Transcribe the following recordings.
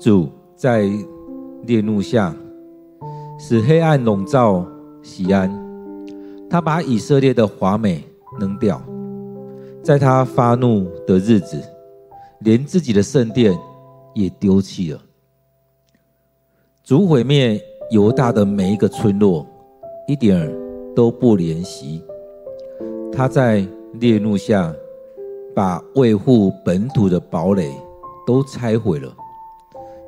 主在烈怒下，使黑暗笼罩西安，他把以色列的华美扔掉，在他发怒的日子，连自己的圣殿也丢弃了。主毁灭犹大的每一个村落，一点儿都不怜惜。他在烈怒下，把维护本土的堡垒都拆毁了。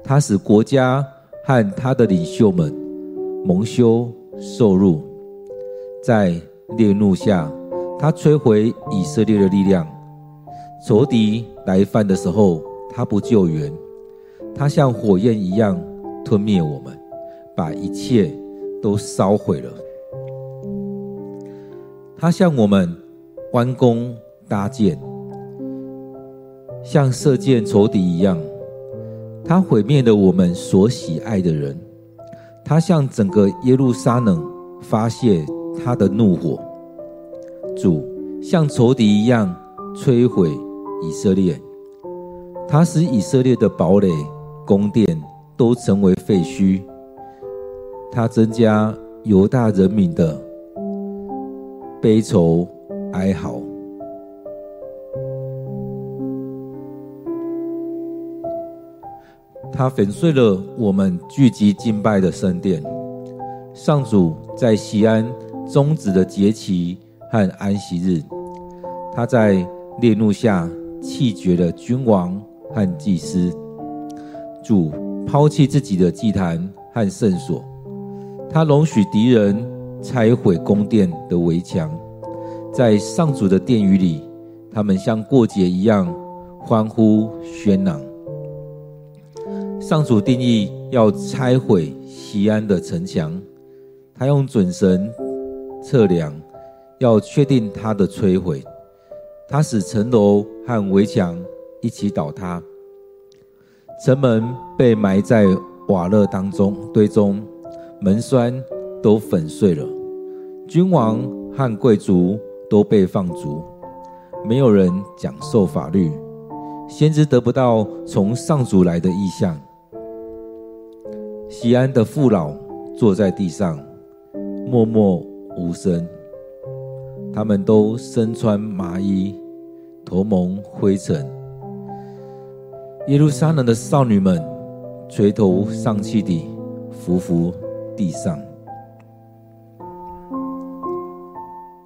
他使国家和他的领袖们蒙羞受辱。在烈怒下，他摧毁以色列的力量。仇敌来犯的时候，他不救援，他像火焰一样吞灭我们，把一切都烧毁了。他向我们弯弓搭箭，像射箭仇敌一样。他毁灭了我们所喜爱的人，他向整个耶路撒冷发泄他的怒火。主像仇敌一样摧毁以色列，他使以色列的堡垒、宫殿都成为废墟。他增加犹大人民的悲愁哀嚎。他粉碎了我们聚集敬拜的圣殿。上主在西安终止了节期和安息日。他在烈怒下弃绝了君王和祭司。主抛弃自己的祭坛和圣所。他容许敌人拆毁宫殿的围墙。在上主的殿宇里，他们像过节一样欢呼喧嚷。上主定义要拆毁西安的城墙，他用准绳测量，要确定它的摧毁。他使城楼和围墙一起倒塌，城门被埋在瓦礫当中堆中，门栓都粉碎了。君王和贵族都被放逐，没有人讲授法律，先知得不到从上主来的意象。西安的父老坐在地上，默默无声。他们都身穿麻衣，头蒙灰尘。耶路撒冷的少女们垂头丧气地伏伏地上。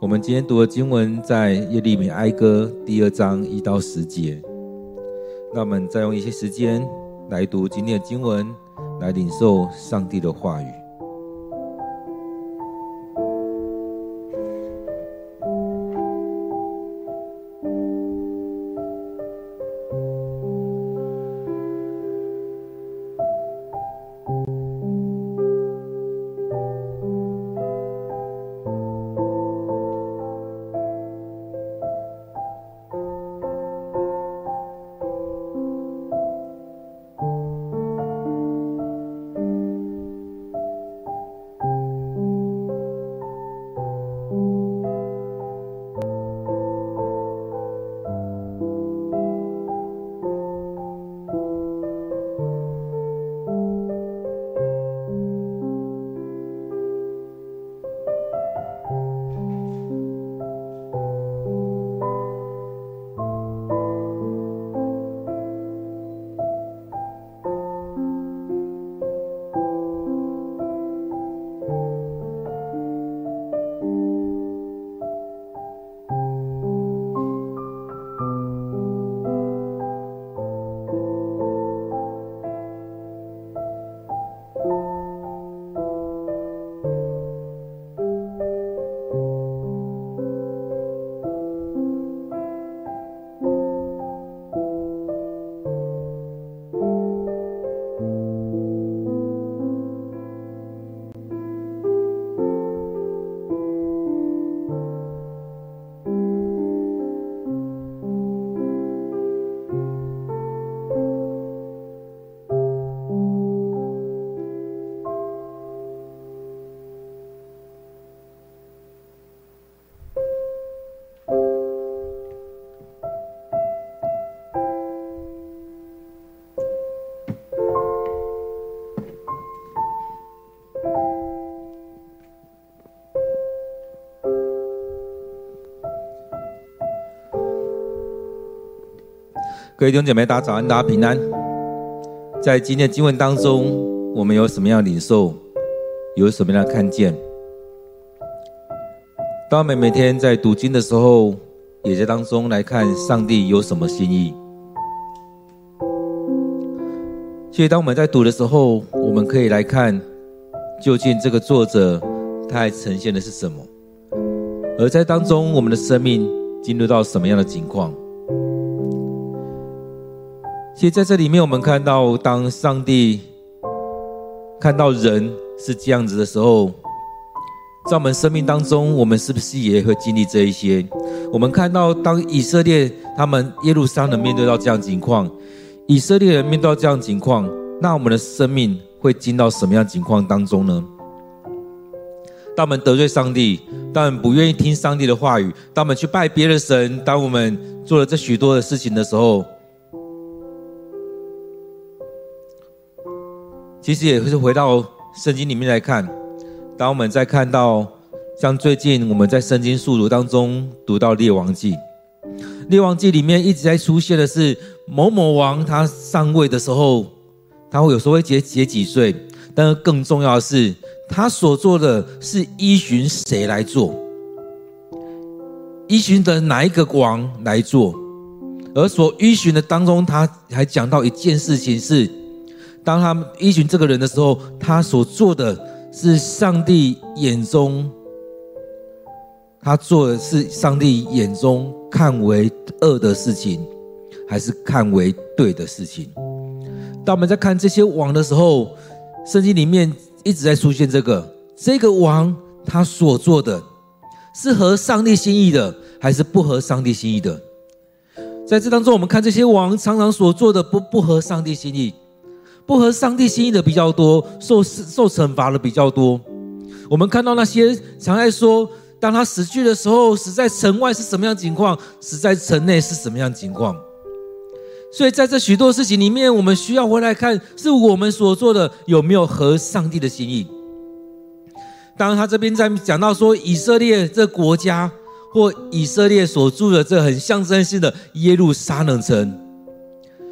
我们今天读的经文在耶利米哀歌第二章一到十节。那我们再用一些时间来读今天的经文。来领受上帝的话语。各位弟兄姐妹，大家早安，大家平安。在今天的经文当中，我们有什么样的领受？有什么样的看见？当我们每天在读经的时候，也在当中来看上帝有什么心意。所以，当我们在读的时候，我们可以来看，究竟这个作者他还呈现的是什么？而在当中，我们的生命进入到什么样的情况？其实，在这里面，我们看到，当上帝看到人是这样子的时候，在我们生命当中，我们是不是也会经历这一些？我们看到，当以色列他们耶路撒冷面对到这样情况，以色列人面对到这样情况，那我们的生命会进到什么样情况当中呢？当我们得罪上帝，当我们不愿意听上帝的话语，当我们去拜别的神，当我们做了这许多的事情的时候，其实也是回到圣经里面来看，当我们在看到像最近我们在圣经速读当中读到列王记，列王记里面一直在出现的是某某王他上位的时候，他会有时候会结结几岁，但是更重要的是他所做的是依循谁来做，依循的哪一个王来做，而所依循的当中，他还讲到一件事情是。当他们依循这个人的时候，他所做的是上帝眼中，他做的是上帝眼中看为恶的事情，还是看为对的事情？当我们在看这些王的时候，圣经里面一直在出现这个这个王他所做的是合上帝心意的，还是不合上帝心意的？在这当中，我们看这些王常常所做的不不合上帝心意。不合上帝心意的比较多，受受惩罚的比较多。我们看到那些常爱说，当他死去的时候，死在城外是什么样情况，死在城内是什么样情况。所以在这许多事情里面，我们需要回来看，是我们所做的有没有合上帝的心意。当，他这边在讲到说，以色列这国家或以色列所住的这很象征性的耶路撒冷城，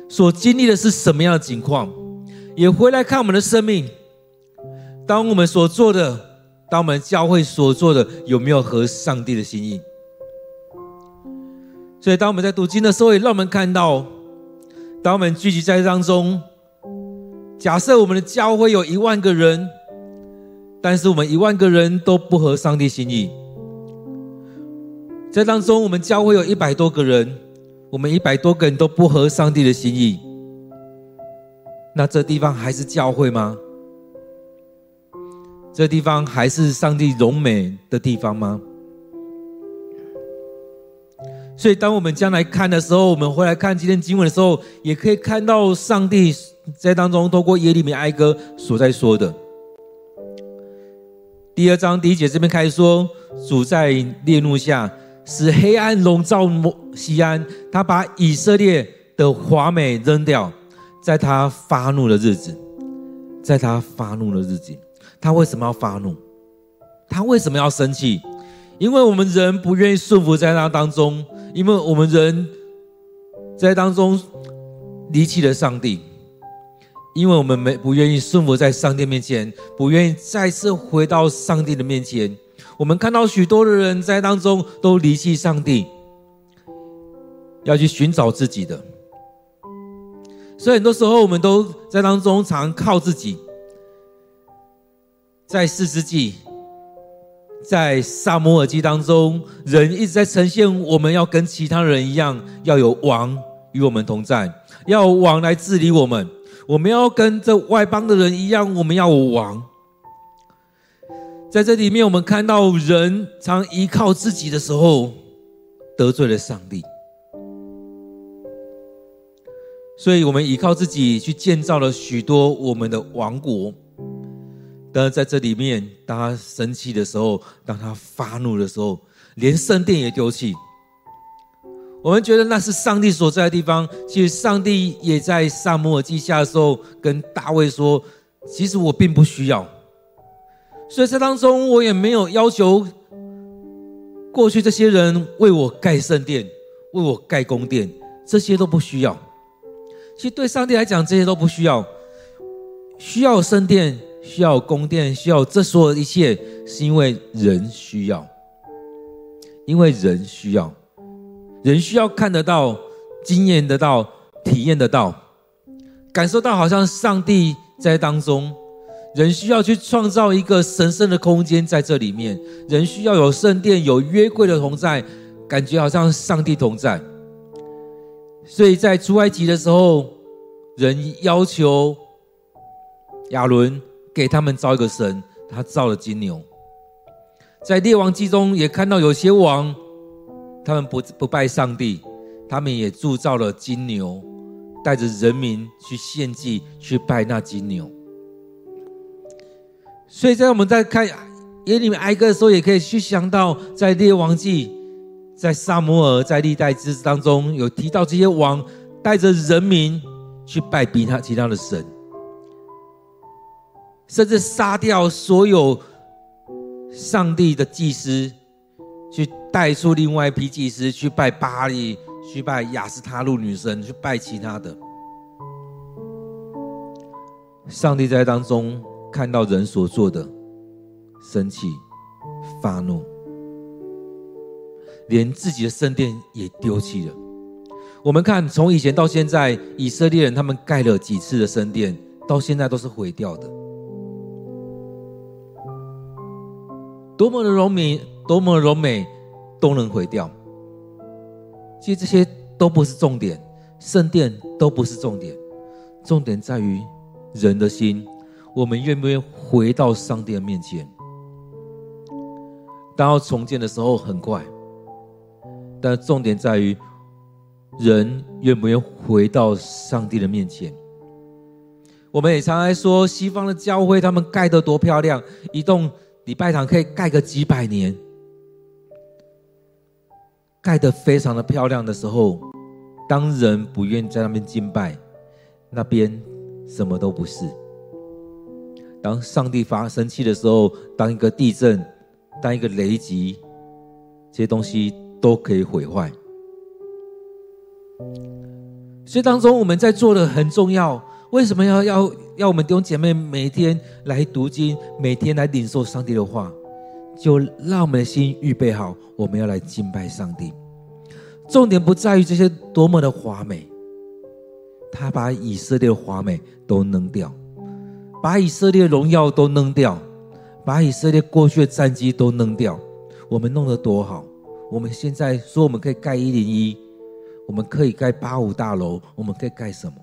所经历的是什么样的情况？也回来看我们的生命，当我们所做的，当我们教会所做的，有没有合上帝的心意？所以，当我们在读经的时候，也让我们看到，当我们聚集在当中，假设我们的教会有一万个人，但是我们一万个人都不合上帝心意，在当中，我们教会有一百多个人，我们一百多个人都不合上帝的心意。那这地方还是教会吗？这地方还是上帝荣美的地方吗？所以，当我们将来看的时候，我们回来看今天经文的时候，也可以看到上帝在当中透过耶利米哀歌所在说的。第二章第一节这边开始说：“主在烈怒下，使黑暗笼罩西安，他把以色列的华美扔掉。”在他发怒的日子，在他发怒的日子，他为什么要发怒？他为什么要生气？因为我们人不愿意顺服在那当中，因为我们人在当中离弃了上帝，因为我们没不愿意顺服在上帝面前，不愿意再次回到上帝的面前。我们看到许多的人在当中都离弃上帝，要去寻找自己的。所以很多时候，我们都在当中常靠自己。在四世纪，在撒母耳记当中，人一直在呈现我们要跟其他人一样，要有王与我们同在，要有王来治理我们。我们要跟这外邦的人一样，我们要有王。在这里面，我们看到人常依靠自己的时候，得罪了上帝。所以，我们依靠自己去建造了许多我们的王国。但是在这里面，当他生气的时候，当他发怒的时候，连圣殿也丢弃。我们觉得那是上帝所在的地方。其实，上帝也在撒母耳记下的时候跟大卫说：“其实我并不需要。”所以在当中，我也没有要求过去这些人为我盖圣殿、为我盖宫殿，这些都不需要。其实对上帝来讲，这些都不需要。需要圣殿，需要宫殿，需要这所有的一切，是因为人需要。因为人需要，人需要看得到、经验得到、体验得到、感受到，好像上帝在当中。人需要去创造一个神圣的空间在这里面，人需要有圣殿、有约柜的同在，感觉好像上帝同在。所以在出埃及的时候，人要求亚伦给他们造一个神，他造了金牛。在列王记中也看到有些王，他们不不拜上帝，他们也铸造了金牛，带着人民去献祭，去拜那金牛。所以在我们在看耶利米哀歌的时候，也可以去想到，在列王记、在撒母耳、在历代志当中，有提到这些王带着人民去拜比他其他的神，甚至杀掉所有上帝的祭司，去带出另外一批祭司去拜巴力、去拜雅斯他路女神、去拜其他的。上帝在当中。看到人所做的，生气、发怒，连自己的圣殿也丢弃了。我们看，从以前到现在，以色列人他们盖了几次的圣殿，到现在都是毁掉的。多么的荣美，多么的荣美，都能毁掉。其实这些都不是重点，圣殿都不是重点，重点在于人的心。我们愿不愿意回到上帝的面前？当要重建的时候很快，但重点在于人愿不愿回到上帝的面前。我们也常常说，西方的教会他们盖得多漂亮，一栋礼拜堂可以盖个几百年，盖得非常的漂亮的时候，当人不愿在那边敬拜，那边什么都不是。当上帝发生气的时候，当一个地震，当一个雷击，这些东西都可以毁坏。所以当中我们在做的很重要。为什么要要要我们弟兄姐妹每天来读经，每天来领受上帝的话，就让我们的心预备好，我们要来敬拜上帝。重点不在于这些多么的华美，他把以色列的华美都扔掉。把以色列的荣耀都扔掉，把以色列过去的战绩都扔掉，我们弄得多好！我们现在说我们可以盖一零一，我们可以盖八五大楼，我们可以盖什么？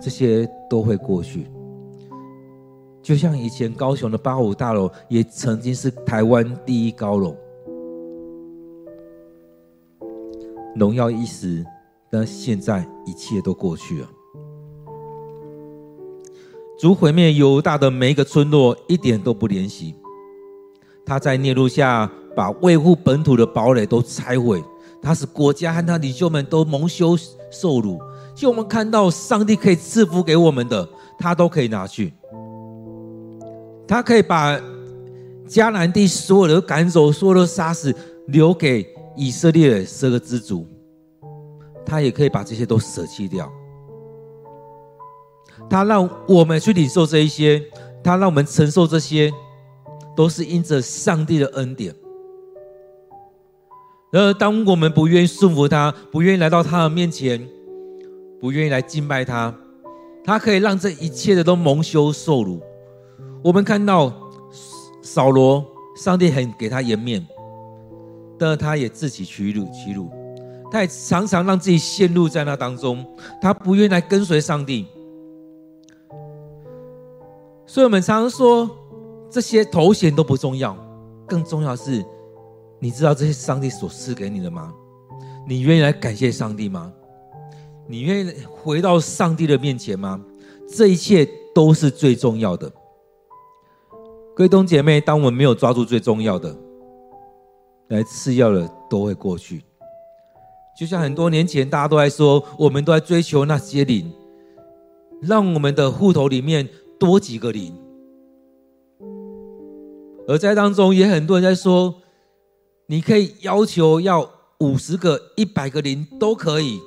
这些都会过去。就像以前高雄的八五大楼，也曾经是台湾第一高楼，荣耀一时，但现在一切都过去了。主毁灭犹大的每一个村落，一点都不怜惜。他在烈怒下把维护本土的堡垒都拆毁，他使国家和他领袖们都蒙羞受辱。就我们看到，上帝可以赐福给我们的，他都可以拿去。他可以把迦南地所有的赶走，所有的杀死，留给以色列的十个支族。他也可以把这些都舍弃掉。他让我们去领受这一些，他让我们承受这些，都是因着上帝的恩典。然而，当我们不愿意顺服他，不愿意来到他的面前，不愿意来敬拜他，他可以让这一切的都蒙羞受辱。我们看到扫罗，上帝很给他颜面，但他也自己屈辱屈辱，他也常常让自己陷入在那当中，他不愿意来跟随上帝。所以，我们常常说，这些头衔都不重要，更重要是，你知道这些上帝所赐给你的吗？你愿意来感谢上帝吗？你愿意回到上帝的面前吗？这一切都是最重要的。各位弟兄姐妹，当我们没有抓住最重要的，来次要的都会过去。就像很多年前，大家都在说，我们都在追求那些灵，让我们的户头里面。多几个零，而在当中也很多人在说，你可以要求要五十个、一百个零都可以。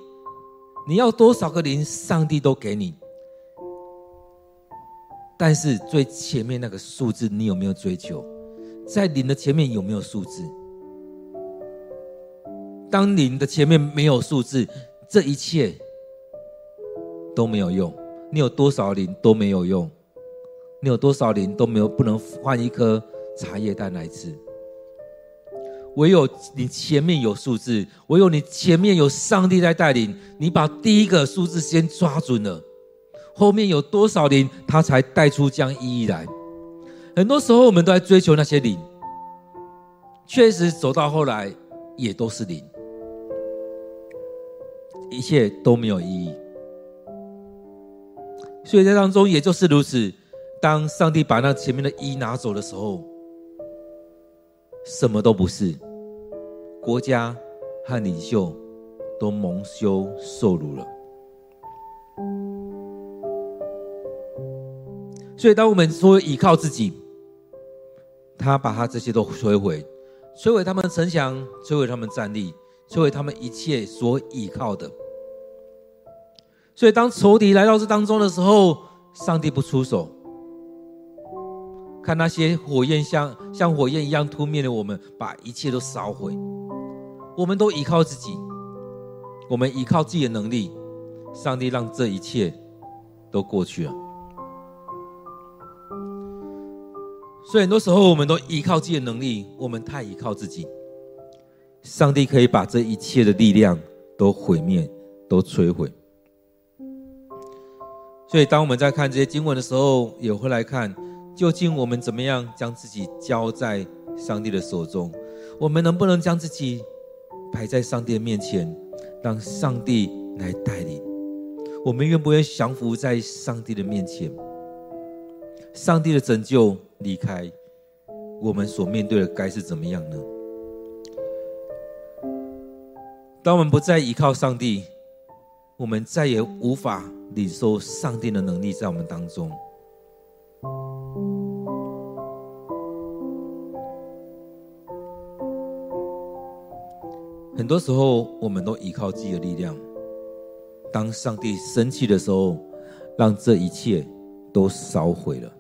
你要多少个零，上帝都给你。但是最前面那个数字，你有没有追求？在零的前面有没有数字？当零的前面没有数字，这一切都没有用。你有多少零都没有用，你有多少零都没有，不能换一颗茶叶蛋来吃。唯有你前面有数字，唯有你前面有上帝在带领，你把第一个数字先抓准了，后面有多少零，他才带出这样意义来。很多时候我们都在追求那些零，确实走到后来也都是零，一切都没有意义。所以在当中也就是如此，当上帝把那前面的一拿走的时候，什么都不是，国家和领袖都蒙羞受辱了。所以，当我们说依靠自己，他把他这些都摧毁，摧毁他们城墙，摧毁他们战力，摧毁他们一切所依靠的。所以，当仇敌来到这当中的时候，上帝不出手。看那些火焰像像火焰一样突灭的我们，把一切都烧毁。我们都依靠自己，我们依靠自己的能力，上帝让这一切都过去了。所以很多时候，我们都依靠自己的能力，我们太依靠自己。上帝可以把这一切的力量都毁灭，都摧毁。所以，当我们在看这些经文的时候，也会来看。究竟我们怎么样将自己交在上帝的手中？我们能不能将自己摆在上帝的面前，让上帝来带领？我们愿不愿降服在上帝的面前？上帝的拯救离开，我们所面对的该是怎么样呢？当我们不再依靠上帝，我们再也无法领受上帝的能力在我们当中。很多时候，我们都依靠自己的力量。当上帝生气的时候，让这一切都烧毁了。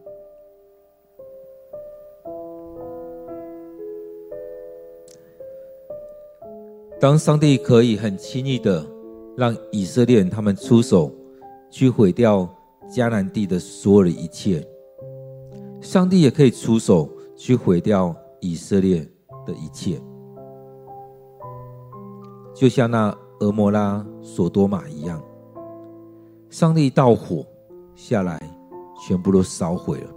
当上帝可以很轻易的让以色列人他们出手去毁掉迦南地的所有的一切，上帝也可以出手去毁掉以色列的一切。就像那俄摩拉、索多玛一样，上帝一道火下来，全部都烧毁了。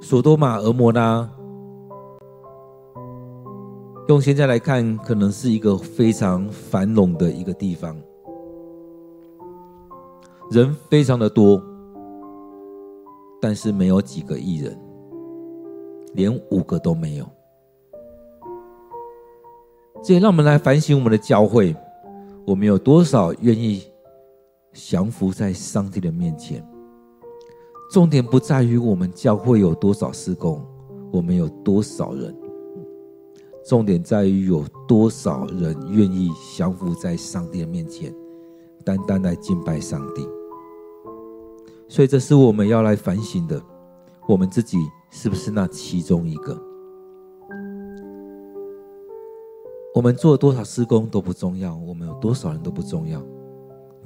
索多玛、俄摩拉，用现在来看，可能是一个非常繁荣的一个地方，人非常的多，但是没有几个艺人。连五个都没有，这也让我们来反省我们的教会，我们有多少愿意降服在上帝的面前？重点不在于我们教会有多少事工，我们有多少人，重点在于有多少人愿意降服在上帝的面前，单单来敬拜上帝。所以，这是我们要来反省的，我们自己。是不是那其中一个？我们做多少事工都不重要，我们有多少人都不重要，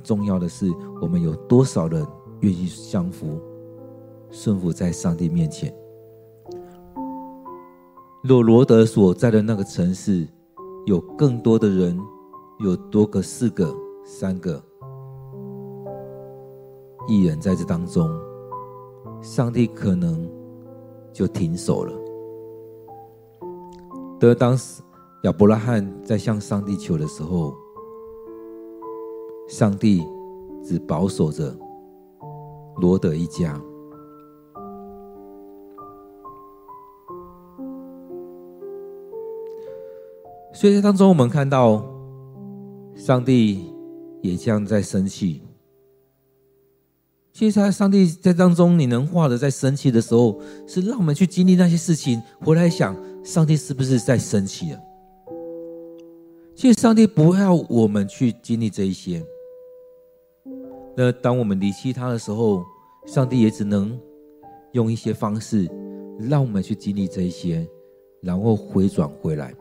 重要的是我们有多少人愿意降服、顺服在上帝面前。若罗德所在的那个城市有更多的人，有多个、四个、三个一人在这当中，上帝可能。就停手了。得当时亚伯拉罕在向上帝求的时候，上帝只保守着罗德一家。所以在当中，我们看到上帝也这样在生气，其实，上帝在当中，你能画的在生气的时候，是让我们去经历那些事情，回来想，上帝是不是在生气了？其实，上帝不要我们去经历这一些。那当我们离弃他的时候，上帝也只能用一些方式，让我们去经历这一些，然后回转回来。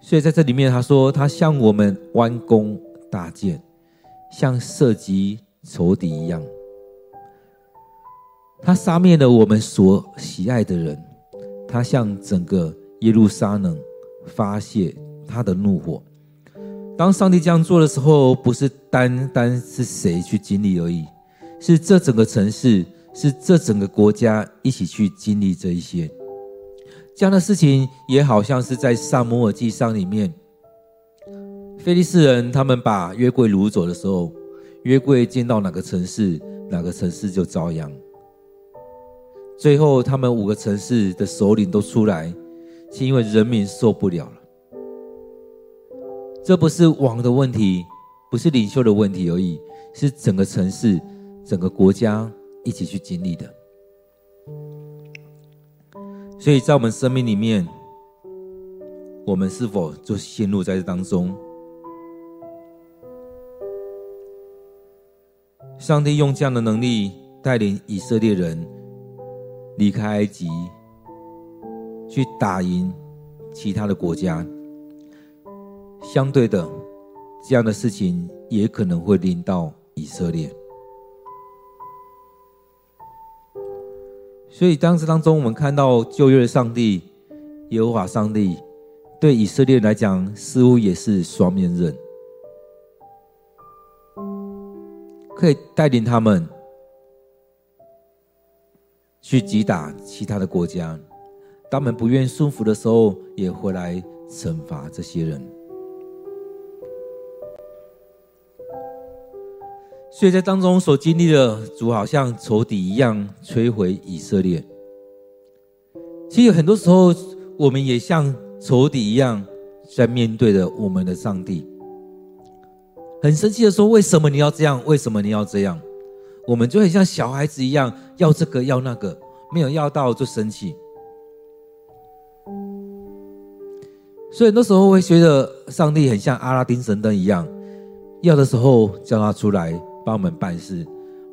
所以在这里面，他说他向我们弯弓搭箭，像射击仇敌一样。他杀灭了我们所喜爱的人，他向整个耶路撒冷发泄他的怒火。当上帝这样做的时候，不是单单是谁去经历而已，是这整个城市，是这整个国家一起去经历这一些。这样的事情也好像是在撒母耳记上里面，非利士人他们把约柜掳走的时候，约柜进到哪个城市，哪个城市就遭殃。最后他们五个城市的首领都出来，是因为人民受不了了。这不是王的问题，不是领袖的问题而已，是整个城市、整个国家一起去经历的。所以在我们生命里面，我们是否就陷入在这当中？上帝用这样的能力带领以色列人离开埃及，去打赢其他的国家。相对的，这样的事情也可能会临到以色列。所以，当时当中，我们看到旧约的上帝耶和华上帝，对以色列来讲，似乎也是双面刃，可以带领他们去击打其他的国家。当他们不愿顺服的时候，也回来惩罚这些人。所以在当中所经历的主，好像仇敌一样摧毁以色列。其实很多时候，我们也像仇敌一样，在面对着我们的上帝，很生气的说：“为什么你要这样？为什么你要这样？”我们就很像小孩子一样，要这个要那个，没有要到就生气。所以很多时候，会觉得上帝很像阿拉丁神灯一样，要的时候叫他出来。帮我们办事，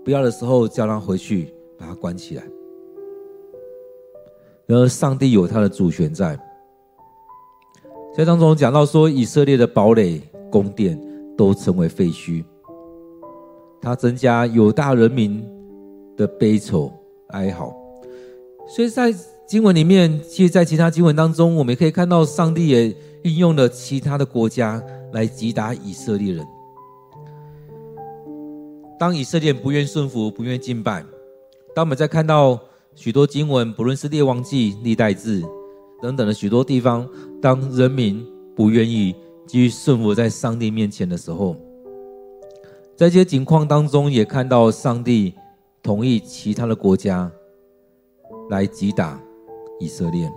不要的时候叫他回去，把他关起来。然而，上帝有他的主权在。在当中讲到说，以色列的堡垒、宫殿都成为废墟，他增加犹大人民的悲愁哀嚎。所以在经文里面，其实，在其他经文当中，我们也可以看到，上帝也运用了其他的国家来击打以色列人。当以色列不愿顺服、不愿敬拜，当我们在看到许多经文，不论是列王记、历代志等等的许多地方，当人民不愿意继续顺服在上帝面前的时候，在这些景况当中，也看到上帝同意其他的国家来击打以色列。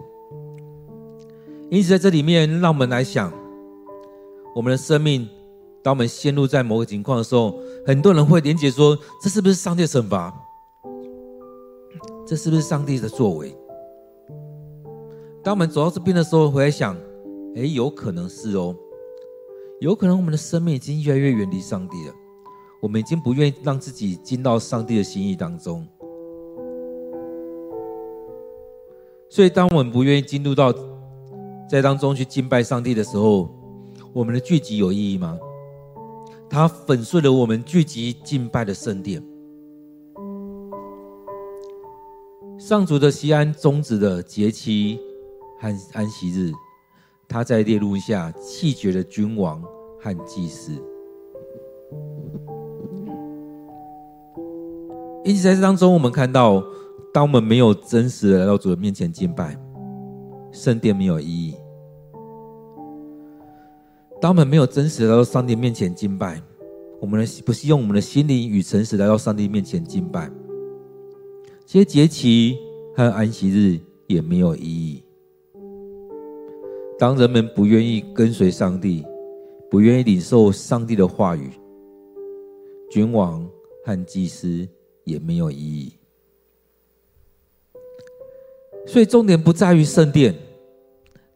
因此，在这里面，让我们来想我们的生命。当我们陷入在某个情况的时候，很多人会连结说：“这是不是上帝的惩罚？这是不是上帝的作为？”当我们走到这边的时候，回来想：“哎，有可能是哦，有可能我们的生命已经越来越远离上帝了，我们已经不愿意让自己进到上帝的心意当中。所以，当我们不愿意进入到在当中去敬拜上帝的时候，我们的聚集有意义吗？他粉碎了我们聚集敬拜的圣殿。上主的西安终止的节期和安息日，他在烈怒下弃绝了君王和祭司。因此，在这当中，我们看到，当我们没有真实的来到主的面前敬拜，圣殿没有意义。当我们没有真实来到上帝面前敬拜，我们的不是用我们的心灵与诚实来到上帝面前敬拜，这些节期和安息日也没有意义。当人们不愿意跟随上帝，不愿意领受上帝的话语，君王和祭司也没有意义。所以重点不在于圣殿，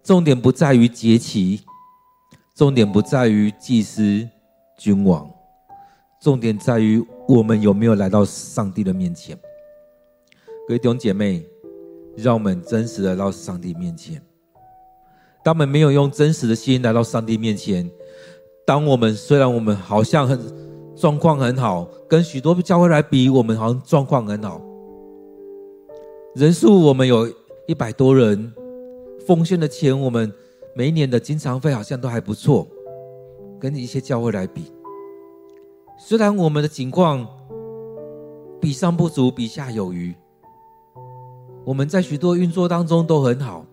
重点不在于节期，重点不在于祭司、君王，重点在于我们有没有来到上帝的面前。各位弟兄姐妹，让我们真实的来到上帝面前。当我们没有用真实的心来到上帝面前，当我们虽然我们好像很状况很好，跟许多教会来比，我们好像状况很好，人数我们有。一百多人奉献的钱，我们每一年的经常费好像都还不错，跟一些教会来比，虽然我们的情况比上不足，比下有余，我们在许多运作当中都很好，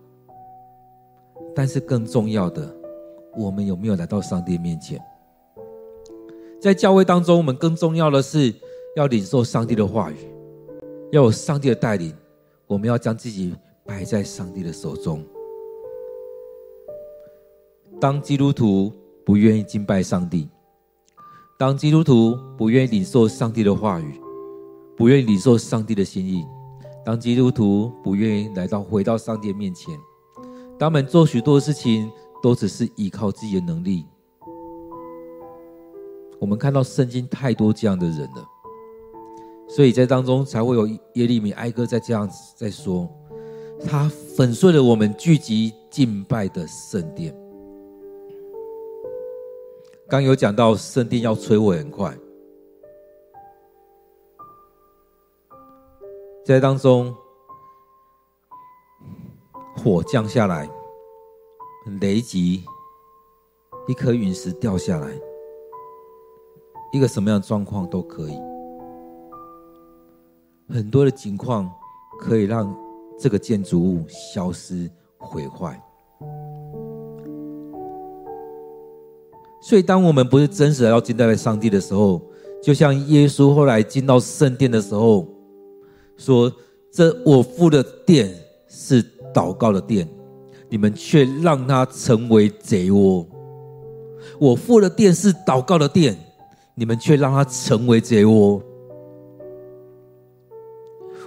但是更重要的，我们有没有来到上帝面前？在教会当中，我们更重要的是要领受上帝的话语，要有上帝的带领，我们要将自己。摆在上帝的手中。当基督徒不愿意敬拜上帝，当基督徒不愿意领受上帝的话语，不愿意领受上帝的心意，当基督徒不愿意来到回到上帝的面前，当们做许多事情都只是依靠自己的能力。我们看到圣经太多这样的人了，所以在当中才会有耶利米哀歌在这样在说。他粉碎了我们聚集敬拜的圣殿。刚有讲到圣殿要摧毁很快，在当中火降下来，雷击，一颗陨石掉下来，一个什么样的状况都可以，很多的情况可以让。这个建筑物消失毁坏，所以当我们不是真实的要敬拜上帝的时候，就像耶稣后来进到圣殿的时候说：“这我父的殿是祷告的殿，你们却让它成为贼窝。我父的殿是祷告的殿，你们却让它成为贼窝。”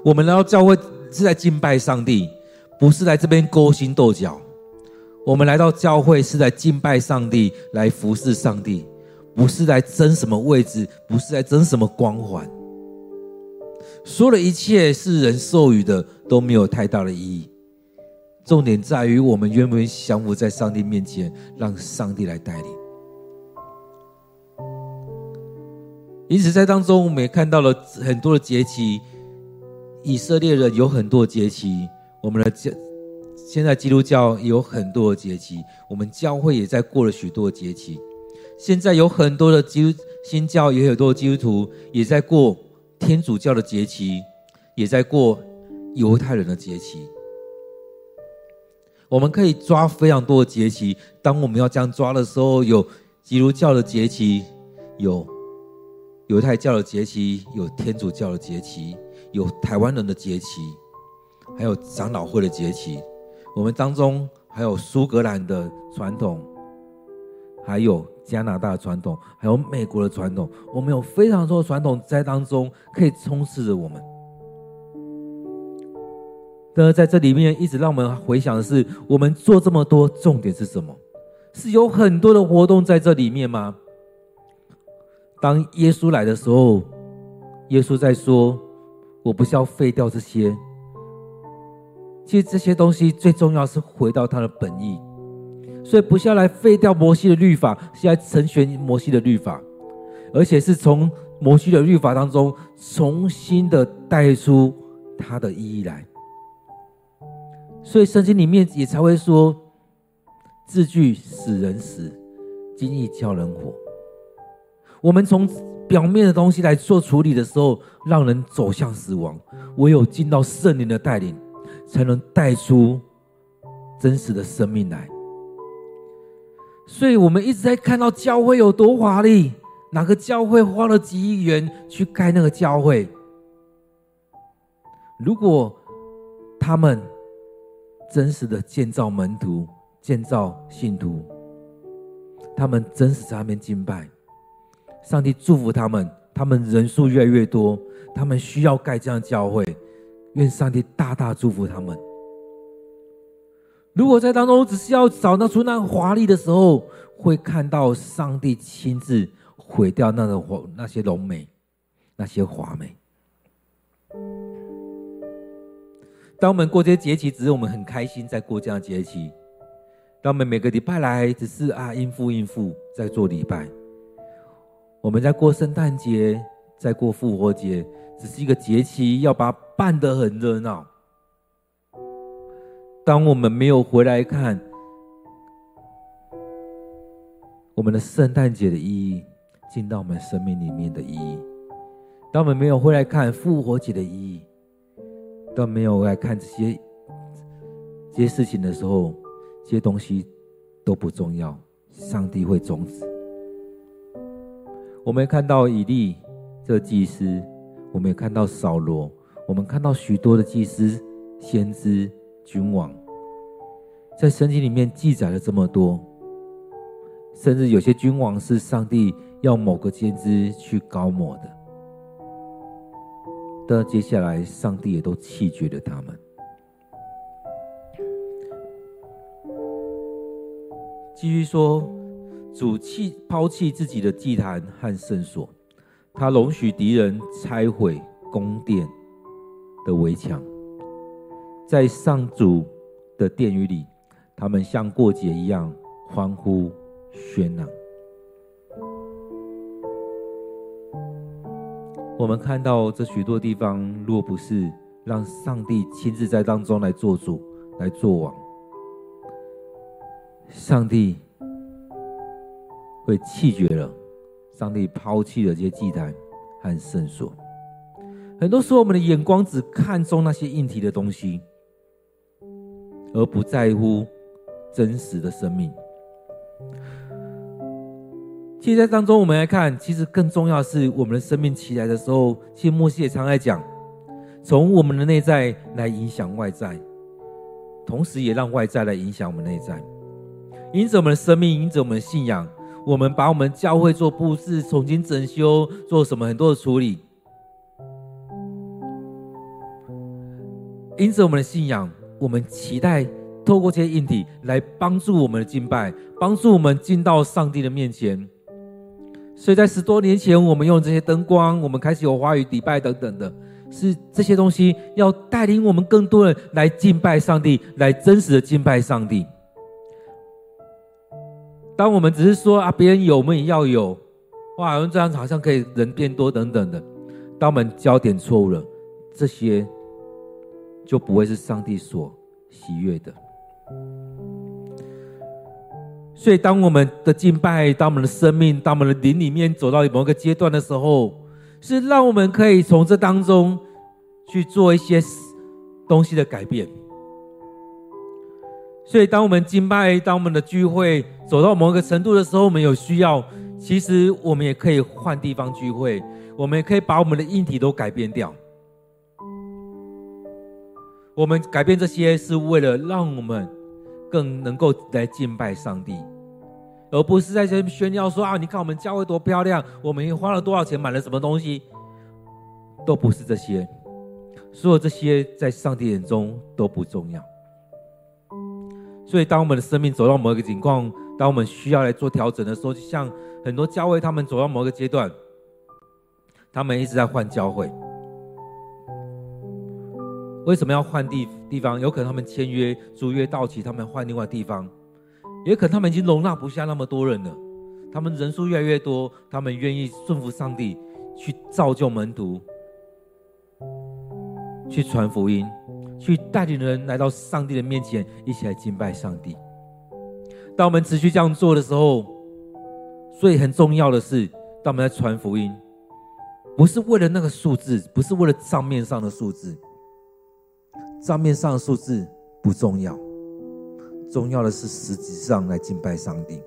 我们来到教会。是在敬拜上帝，不是来这边勾心斗角。我们来到教会是在敬拜上帝，来服侍上帝，不是来争什么位置，不是来争什么光环。说的一切是人授予的，都没有太大的意义。重点在于我们愿不愿意降服在上帝面前，让上帝来带领。因此，在当中我们也看到了很多的节期。以色列人有很多节期，我们的教现在基督教有很多的节期，我们教会也在过了许多的节期。现在有很多的基督新教，也有很多的基督徒也在过天主教的节期，也在过犹太人的节期。我们可以抓非常多的节期，当我们要这样抓的时候，有基督教的节期，有犹太教的节期，有天主教的节期。有台湾人的节期，还有长老会的节期，我们当中还有苏格兰的传统，还有加拿大的传统，还有美国的传统。我们有非常多的传统在当中，可以充斥着我们。但是在这里面，一直让我们回想的是，我们做这么多，重点是什么？是有很多的活动在这里面吗？当耶稣来的时候，耶稣在说。我不是要废掉这些，其实这些东西最重要是回到它的本意，所以不是要来废掉摩西的律法，是要成全摩西的律法，而且是从摩西的律法当中重新的带出它的意义来。所以圣经里面也才会说，字句使人死，经意叫人活。我们从表面的东西来做处理的时候，让人走向死亡。唯有进到圣灵的带领，才能带出真实的生命来。所以，我们一直在看到教会有多华丽，哪个教会花了几亿元去盖那个教会？如果他们真实的建造门徒、建造信徒，他们真实在那边敬拜。上帝祝福他们，他们人数越来越多，他们需要盖这样的教会。愿上帝大大祝福他们。如果在当中只是要找到出那华丽的时候，会看到上帝亲自毁掉那个那些荣美，那些华美。当我们过这些节期，只是我们很开心在过这样节期。当我们每个礼拜来，只是啊应付应付，在做礼拜。我们在过圣诞节，在过复活节，只是一个节期，要把它办得很热闹。当我们没有回来看我们的圣诞节的意义，进到我们生命里面的意义；当我们没有回来看复活节的意义，当没有来看这些这些事情的时候，这些东西都不重要。上帝会终止。我们看到以利这个祭司，我们也看到扫罗，我们看到许多的祭司、先知。君王在圣经里面记载了这么多，甚至有些君王是上帝要某个先知去膏抹的，但接下来上帝也都弃绝了他们。继续说，主弃抛弃自己的祭坛和圣所，他容许敌人拆毁宫殿的围墙。在上主的殿宇里，他们像过节一样欢呼喧闹。我们看到这许多地方，若不是让上帝亲自在当中来做主、来做王，上帝会弃绝了，上帝抛弃了这些祭坛和圣所。很多时候，我们的眼光只看重那些硬体的东西。而不在乎真实的生命。其实，在当中，我们来看，其实更重要是，我们的生命起来的时候，其实默西也常来讲，从我们的内在来影响外在，同时也让外在来影响我们内在。因此，我们的生命，因此我们的信仰，我们把我们教会做布置、重新整修，做什么很多的处理。因此，我们的信仰。我们期待透过这些硬体来帮助我们的敬拜，帮助我们进到上帝的面前。所以在十多年前，我们用这些灯光，我们开始有花语礼拜等等的，是这些东西要带领我们更多人来敬拜上帝，来真实的敬拜上帝。当我们只是说啊，别人有，我们也要有，哇，这样子好像可以人变多等等的。当我们焦点错误了，这些。就不会是上帝所喜悦的。所以，当我们的敬拜，当我们的生命，当我们的灵里面走到某一个阶段的时候，是让我们可以从这当中去做一些东西的改变。所以，当我们敬拜，当我们的聚会走到某一个程度的时候，我们有需要，其实我们也可以换地方聚会，我们也可以把我们的硬体都改变掉。我们改变这些，是为了让我们更能够来敬拜上帝，而不是在这炫耀说啊，你看我们教会多漂亮，我们花了多少钱买了什么东西，都不是这些，所有这些在上帝眼中都不重要。所以，当我们的生命走到某一个情况，当我们需要来做调整的时候，就像很多教会，他们走到某个阶段，他们一直在换教会。为什么要换地地方？有可能他们签约租约到期，他们换另外地方；也可能他们已经容纳不下那么多人了，他们人数越来越多，他们愿意顺服上帝，去造就门徒，去传福音，去带领人来到上帝的面前，一起来敬拜上帝。当我们持续这样做的时候，所以很重要的是，当我们在传福音，不是为了那个数字，不是为了账面上的数字。账面上的数字不重要，重要的是实质上来敬拜上帝。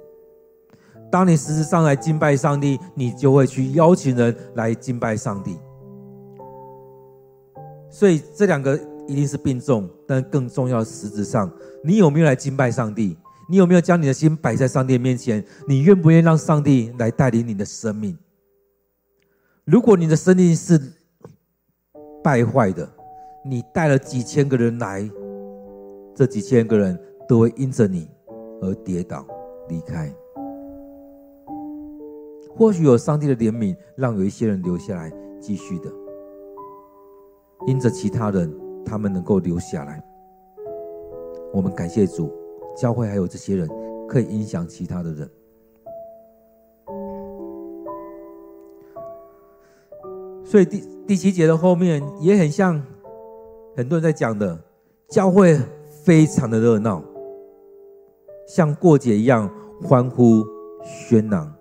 当你实质上来敬拜上帝，你就会去邀请人来敬拜上帝。所以这两个一定是并重，但更重要的实质上，你有没有来敬拜上帝？你有没有将你的心摆在上帝面前？你愿不愿意让上帝来带领你的生命？如果你的生命是败坏的，你带了几千个人来，这几千个人都会因着你而跌倒离开。或许有上帝的怜悯，让有一些人留下来继续的，因着其他人，他们能够留下来。我们感谢主，教会还有这些人可以影响其他的人。所以第第七节的后面也很像很多人在讲的，教会非常的热闹，像过节一样欢呼喧嚷。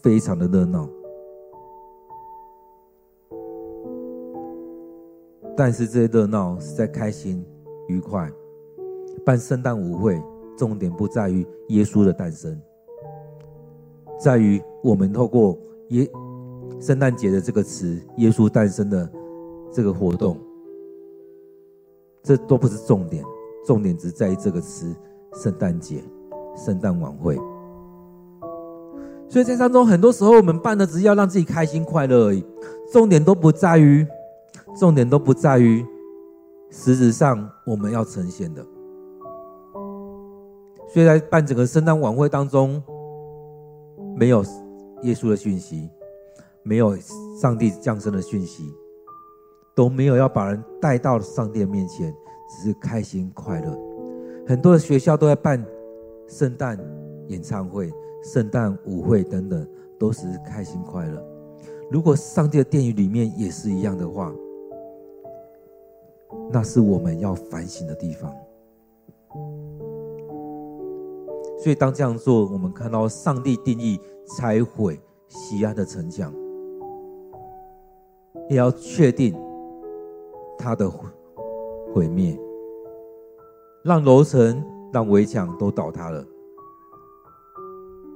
非常的热闹，但是这些热闹是在开心、愉快。办圣诞舞会，重点不在于耶稣的诞生，在于我们透过耶圣诞节的这个词，耶稣诞生的这个活动，这都不是重点，重点只在于这个词——圣诞节、圣诞晚会。所以在当中，很多时候我们办的只是要让自己开心快乐而已，重点都不在于，重点都不在于实质上我们要呈现的。所以在办整个圣诞晚会当中，没有耶稣的讯息，没有上帝降生的讯息，都没有要把人带到上帝的面前，只是开心快乐。很多的学校都在办圣诞演唱会。圣诞舞会等等，都是开心快乐。如果上帝的殿宇里面也是一样的话，那是我们要反省的地方。所以当这样做，我们看到上帝定义拆毁西安的城墙，也要确定它的毁灭，让楼层、让围墙都倒塌了。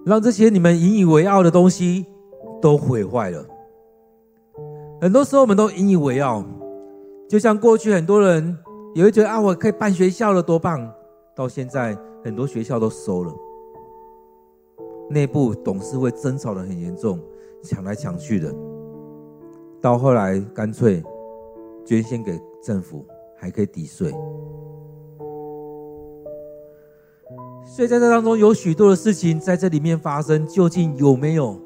让这些你们引以为傲的东西都毁坏了。很多时候我们都引以为傲，就像过去很多人也会觉得啊，我可以办学校了，多棒！到现在很多学校都收了，内部董事会争吵得很严重，抢来抢去的。到后来干脆捐献给政府，还可以抵税。所以在这当中有许多的事情在这里面发生，究竟有没有？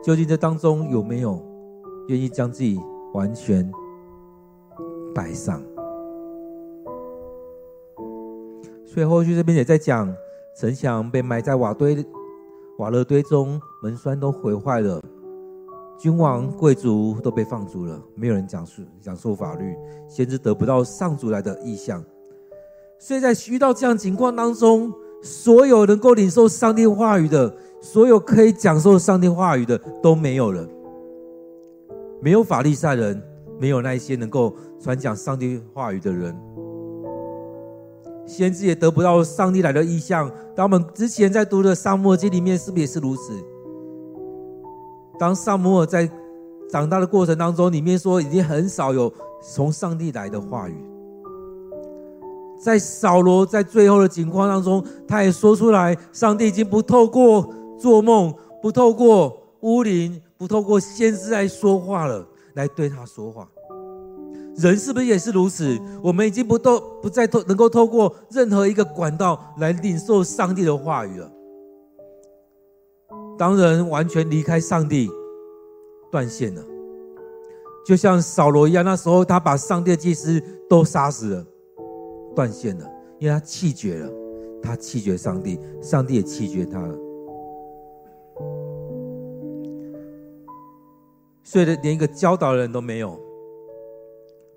究竟这当中有没有愿意将自己完全摆上？所以后续这边也在讲，城墙被埋在瓦堆、瓦勒堆中，门栓都毁坏了，君王贵族都被放逐了，没有人讲述讲授法律，先知得不到上主来的意象。所以在遇到这样情况当中，所有能够领受上帝话语的，所有可以讲授上帝话语的都没有了。没有法利赛人，没有那些能够传讲上帝话语的人，先知也得不到上帝来的意象。当我们之前在读的撒母耳记里面，是不是也是如此？当撒母耳在长大的过程当中，里面说已经很少有从上帝来的话语。在扫罗在最后的情况当中，他也说出来：上帝已经不透过做梦，不透过巫灵，不透过先知来说话了，来对他说话。人是不是也是如此？我们已经不透，不再透，能够透过任何一个管道来领受上帝的话语了。当人完全离开上帝，断线了，就像扫罗一样，那时候他把上帝的祭司都杀死了。断线了，因为他气绝了，他气绝上帝，上帝也气绝他了，所以连一个教导的人都没有，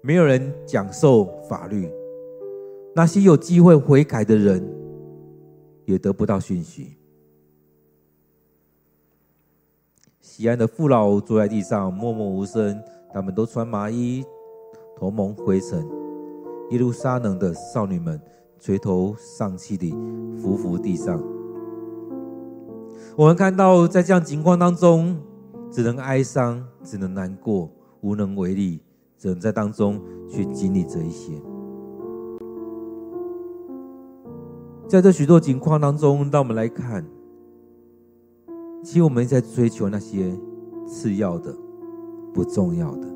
没有人讲授法律，那些有机会悔改的人也得不到讯息。西安的父老坐在地上默默无声，他们都穿麻衣，头蒙灰尘。耶路撒冷的少女们垂头丧气地伏伏地上。我们看到，在这样情况当中，只能哀伤，只能难过，无能为力，只能在当中去经历这一些。在这许多情况当中，让我们来看，其实我们在追求那些次要的、不重要的，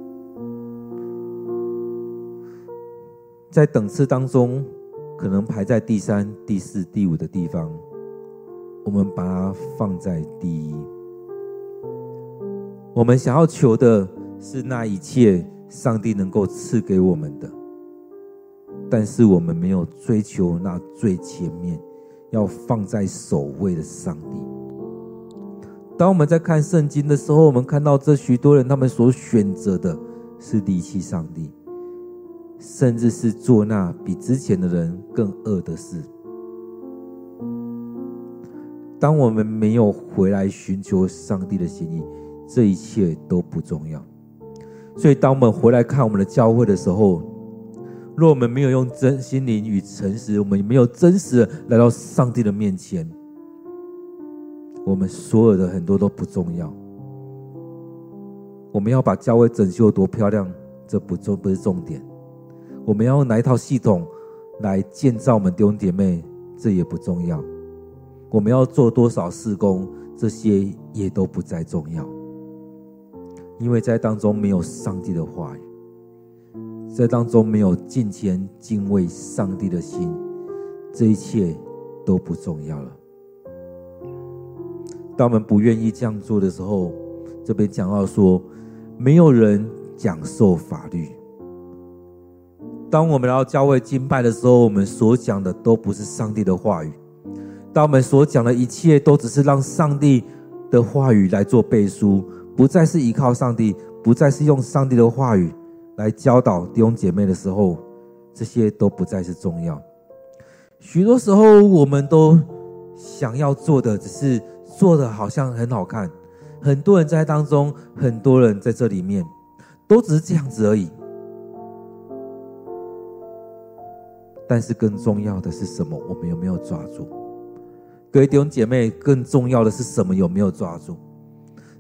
在等次当中，可能排在第三、第四、第五的地方，我们把它放在第一。我们想要求的是那一切上帝能够赐给我们的。但是我们没有追求那最前面要放在首位的上帝。当我们在看圣经的时候，我们看到这许多人，他们所选择的是离弃上帝，甚至是做那比之前的人更恶的事。当我们没有回来寻求上帝的心意，这一切都不重要。所以，当我们回来看我们的教会的时候，若我们没有用真心灵与诚实，我们没有真实来到上帝的面前，我们所有的很多都不重要。我们要把教会整修多漂亮，这不重不是重点。我们要用哪一套系统来建造我们弟兄姐妹，这也不重要。我们要做多少事工，这些也都不再重要，因为在当中没有上帝的话语。在当中没有敬虔敬畏上帝的心，这一切都不重要了。当我们不愿意这样做的时候，这边讲到说，没有人讲授法律。当我们来到教会敬拜的时候，我们所讲的都不是上帝的话语。当我们所讲的一切都只是让上帝的话语来做背书，不再是依靠上帝，不再是用上帝的话语。来教导弟兄姐妹的时候，这些都不再是重要。许多时候，我们都想要做的，只是做的好像很好看。很多人在当中，很多人在这里面，都只是这样子而已。但是更重要的是什么？我们有没有抓住？各位弟兄姐妹，更重要的是什么？有没有抓住？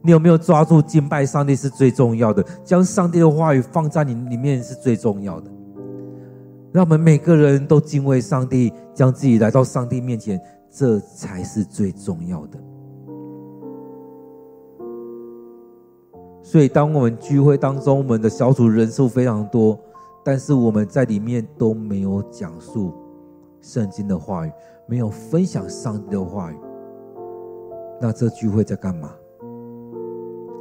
你有没有抓住敬拜上帝是最重要的？将上帝的话语放在你里面是最重要的。让我们每个人都敬畏上帝，将自己来到上帝面前，这才是最重要的。所以，当我们聚会当中，我们的小组人数非常多，但是我们在里面都没有讲述圣经的话语，没有分享上帝的话语，那这聚会在干嘛？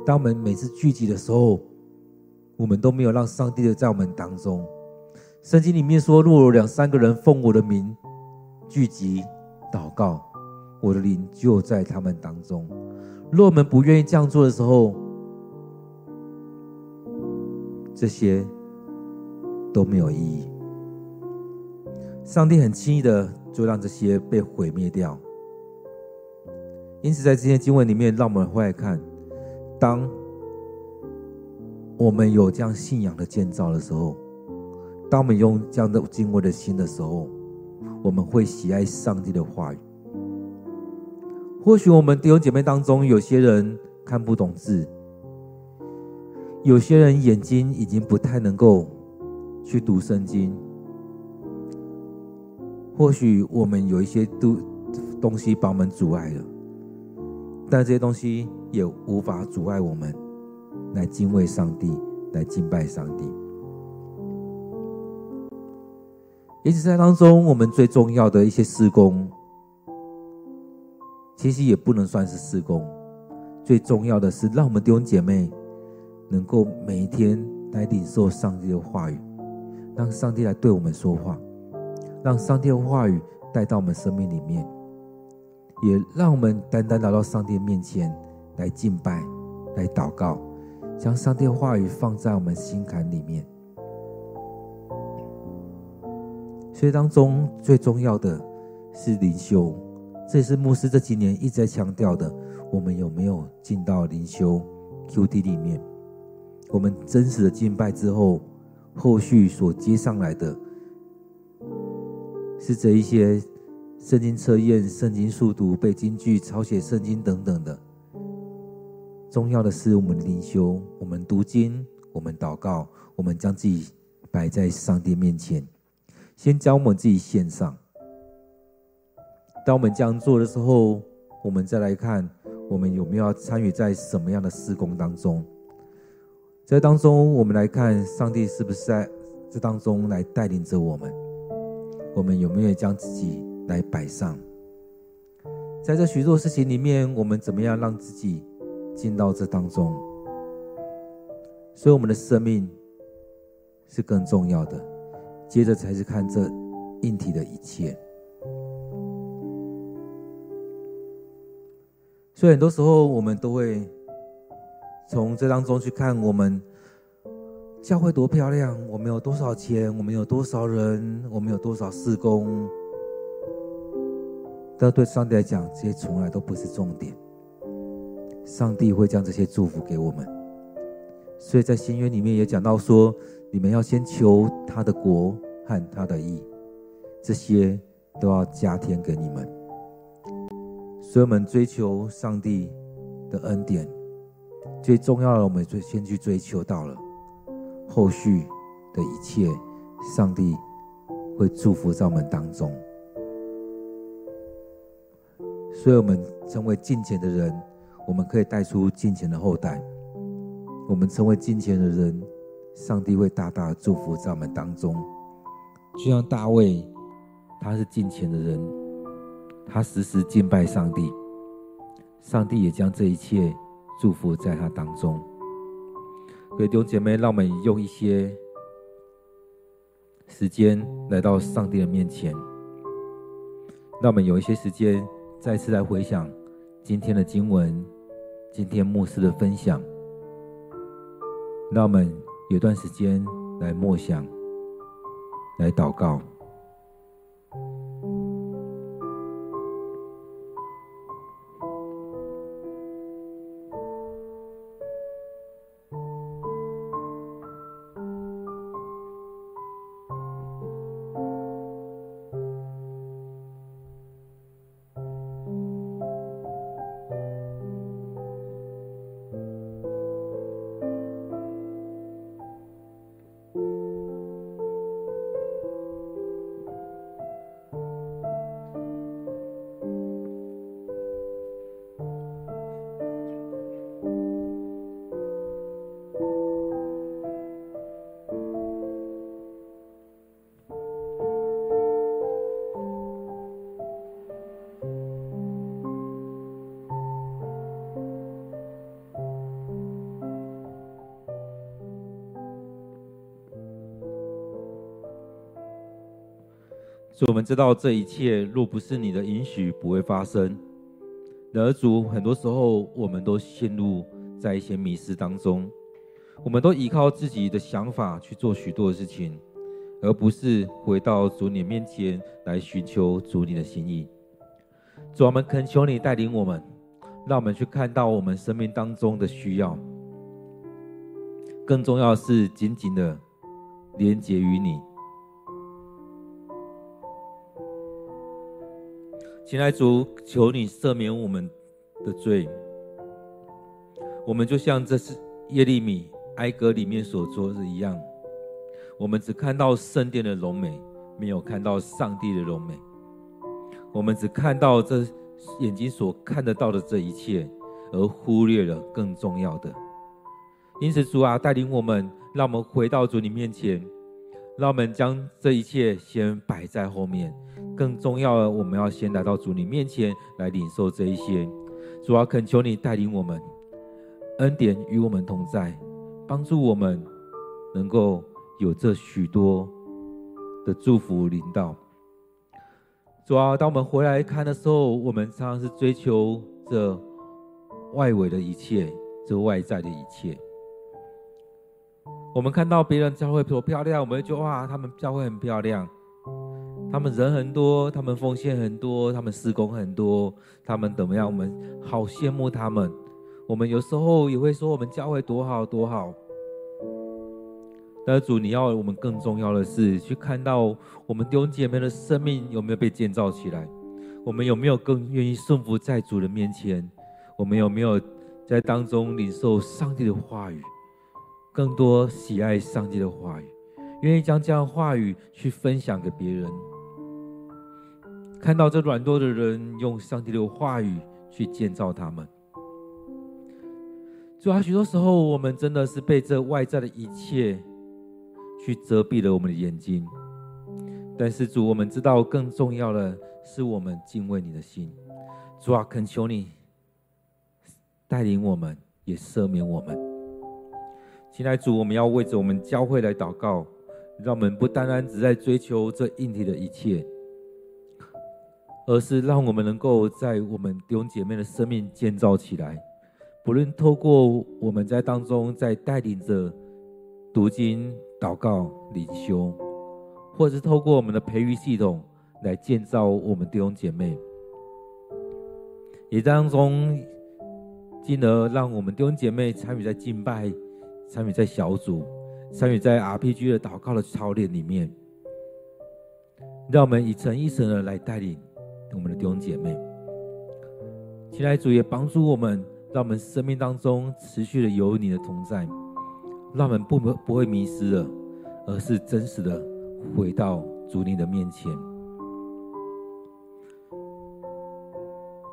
当我们每次聚集的时候，我们都没有让上帝的在我们当中。圣经里面说：“若有两三个人奉我的名聚集祷告，我的灵就在他们当中。”若我们不愿意这样做的时候，这些都没有意义。上帝很轻易的就让这些被毁灭掉。因此，在这些经文里面，让我们回来看。当我们有这样信仰的建造的时候，当我们用这样的敬畏的心的时候，我们会喜爱上帝的话语。或许我们弟兄姐妹当中有些人看不懂字，有些人眼睛已经不太能够去读圣经。或许我们有一些都东西把我们阻碍了，但这些东西。也无法阻碍我们来敬畏上帝，来敬拜上帝。也许在当中，我们最重要的一些事工，其实也不能算是事工。最重要的是，让我们弟兄姐妹能够每一天来领受上帝的话语，让上帝来对我们说话，让上帝的话语带到我们生命里面，也让我们单单来到上帝面前。来敬拜，来祷告，将上帝话语放在我们心坎里面。所以当中最重要的是灵修，这也是牧师这几年一直在强调的。我们有没有进到灵修 QT 里面？我们真实的敬拜之后，后续所接上来的，是这一些圣经测验、圣经速读、背金句、抄写圣经等等的。重要的是，我们的灵修，我们读经，我们祷告，我们将自己摆在上帝面前，先将我们自己献上。当我们这样做的时候，我们再来看，我们有没有参与在什么样的事工当中？在当中，我们来看上帝是不是在这当中来带领着我们？我们有没有将自己来摆上？在这许多事情里面，我们怎么样让自己进到这当中？所以，我们的生命是更重要的。接着才是看这硬体的一切。所以，很多时候我们都会从这当中去看我们教会多漂亮，我们有多少钱，我们有多少人，我们有多少事工。但对上帝来讲，这些从来都不是重点。上帝会将这些祝福给我们，所以在新约里面也讲到说，你们要先求他的国和他的义，这些都要加添给你们。所以我们追求上帝的恩典，最重要的，我们就先去追求到了，后续的一切，上帝会祝福在我们当中。所以，我们成为敬虔的人，我们可以带出金钱的后代。我们成为金钱的人，上帝会大大的祝福在我们当中。就像大卫，他是金钱的人，他时时敬拜上帝，上帝也将这一切祝福在他当中。各位弟兄姐妹，让我们用一些时间来到上帝的面前，让我们有一些时间。再次来回想今天的经文，今天牧师的分享，让我们有段时间来默想，来祷告。所以，我们知道这一切若不是你的允许，不会发生。然而，主很多时候，我们都陷入在一些迷失当中，我们都依靠自己的想法去做许多的事情，而不是回到主你面前来寻求主你的心意。主，我们恳求你带领我们，让我们去看到我们生命当中的需要。更重要是，紧紧的连结于你。请来主，求你赦免我们的罪。我们就像这是耶利米哀歌里面所说的一样，我们只看到圣殿的荣美，没有看到上帝的荣美。我们只看到这眼睛所看得到的这一切，而忽略了更重要的。因此，主啊，带领我们，让我们回到主你面前，让我们将这一切先摆在后面。更重要的，我们要先来到主你面前来领受这一些。主啊，恳求你带领我们，恩典与我们同在，帮助我们能够有这许多的祝福临到。主啊，当我们回来看的时候，我们常常是追求这外围的一切，这外在的一切。我们看到别人教会多漂亮，我们就哇，他们教会很漂亮。他们人很多，他们奉献很多，他们事工很多，他们怎么样？我们好羡慕他们。我们有时候也会说我们教会多好多好。但是主，你要我们更重要的是去看到我们弟兄姐妹的生命有没有被建造起来，我们有没有更愿意顺服在主的面前，我们有没有在当中领受上帝的话语，更多喜爱上帝的话语，愿意将这样话语去分享给别人。看到这软弱的人，用上帝的话语去建造他们。主啊，许多时候我们真的是被这外在的一切去遮蔽了我们的眼睛，但是主，我们知道更重要的是我们敬畏你的心。主啊，恳求你带领我们，也赦免我们。亲爱主，我们要为着我们教会来祷告，让我们不单单只在追求这硬体的一切，而是让我们能够在我们弟兄姐妹的生命建造起来。不论透过我们在当中在带领着读经、祷告、灵修，或者是透过我们的培育系统来建造我们弟兄姐妹，也当中进而让我们弟兄姐妹参与在敬拜、参与在小组、参与在 RPG 的祷告的操练里面，让我们一层一层的来带领我们的弟兄姐妹。亲爱主也帮助我们。让我们生命当中持续的有你的同在，让我们不不会迷失了，而是真实的回到主你的面前。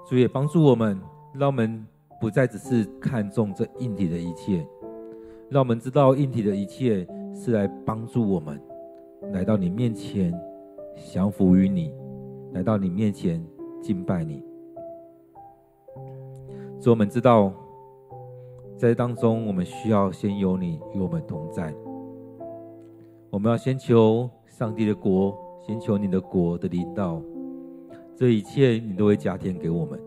主也帮助我们，让我们不再只是看重这硬体的一切，让我们知道硬体的一切是来帮助我们来到你面前，降服于你，来到你面前敬拜你。所以我们知道，在当中，我们需要先有你与我们同在。我们要先求上帝的国，先求你的国的领导，这一切你都会加添给我们。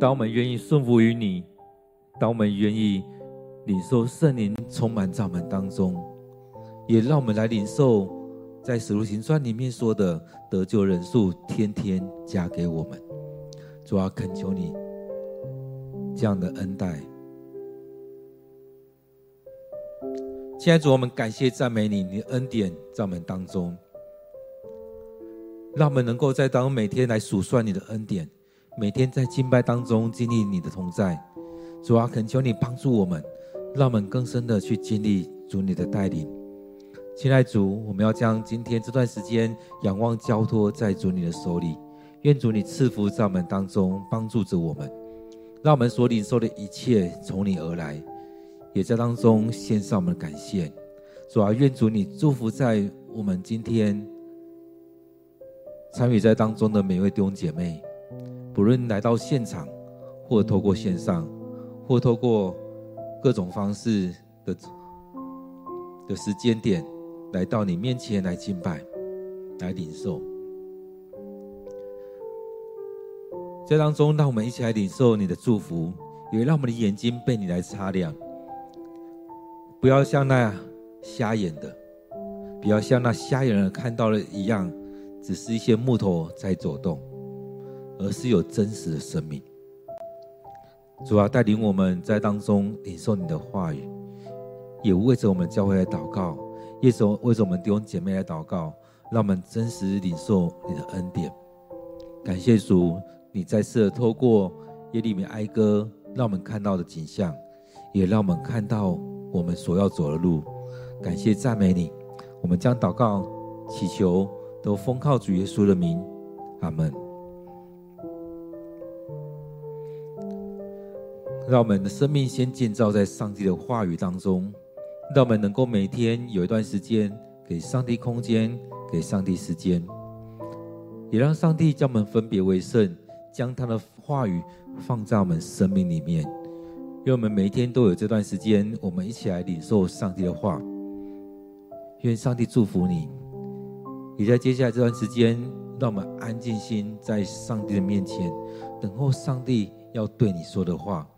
当我们愿意顺服于你，当我们愿意领受圣灵充满在我们当中，也让我们来领受在使徒行传里面说的得救人数天天加给我们。主啊，恳求你。这样的恩待，亲爱的主，我们感谢赞美你，你的恩典在我们当中，让我们能够在当中每天来数算你的恩典，每天在敬拜当中经历你的同在。主啊，恳求你帮助我们，让我们更深的去经历主你的带领。亲爱的主，我们要将今天这段时间仰望交托在主你的手里，愿主你赐福在我们当中，帮助着我们。让我们所领受的一切从你而来，也在当中献上我们的感谢。主啊，愿主你祝福在我们今天参与在当中的每位弟兄姐妹，不论来到现场，或透过线上，或透过各种方式的的时间点，来到你面前来敬拜，来领受。在当中，让我们一起来领受你的祝福，也让我们的眼睛被你来擦亮，不要像那瞎眼的，不要像那瞎眼人看到了一样，只是一些木头在走动，而是有真实的生命。主啊，带领我们在当中领受你的话语，也为着我们教会来祷告，也为着为着我们弟兄姐妹来祷告，让我们真实领受你的恩典。感谢主。你再次透过耶利米哀歌，让我们看到的景象，也让我们看到我们所要走的路。感谢赞美你，我们将祷告祈求都奉靠主耶稣的名，阿门。让我们的生命先建造在上帝的话语当中，让我们能够每天有一段时间给上帝空间，给上帝时间，也让上帝将我们分别为圣。将他的话语放在我们生命里面，愿我们每一天都有这段时间，我们一起来领受上帝的话。愿上帝祝福你。也在接下来这段时间，让我们安静心在上帝的面前，等候上帝要对你说的话。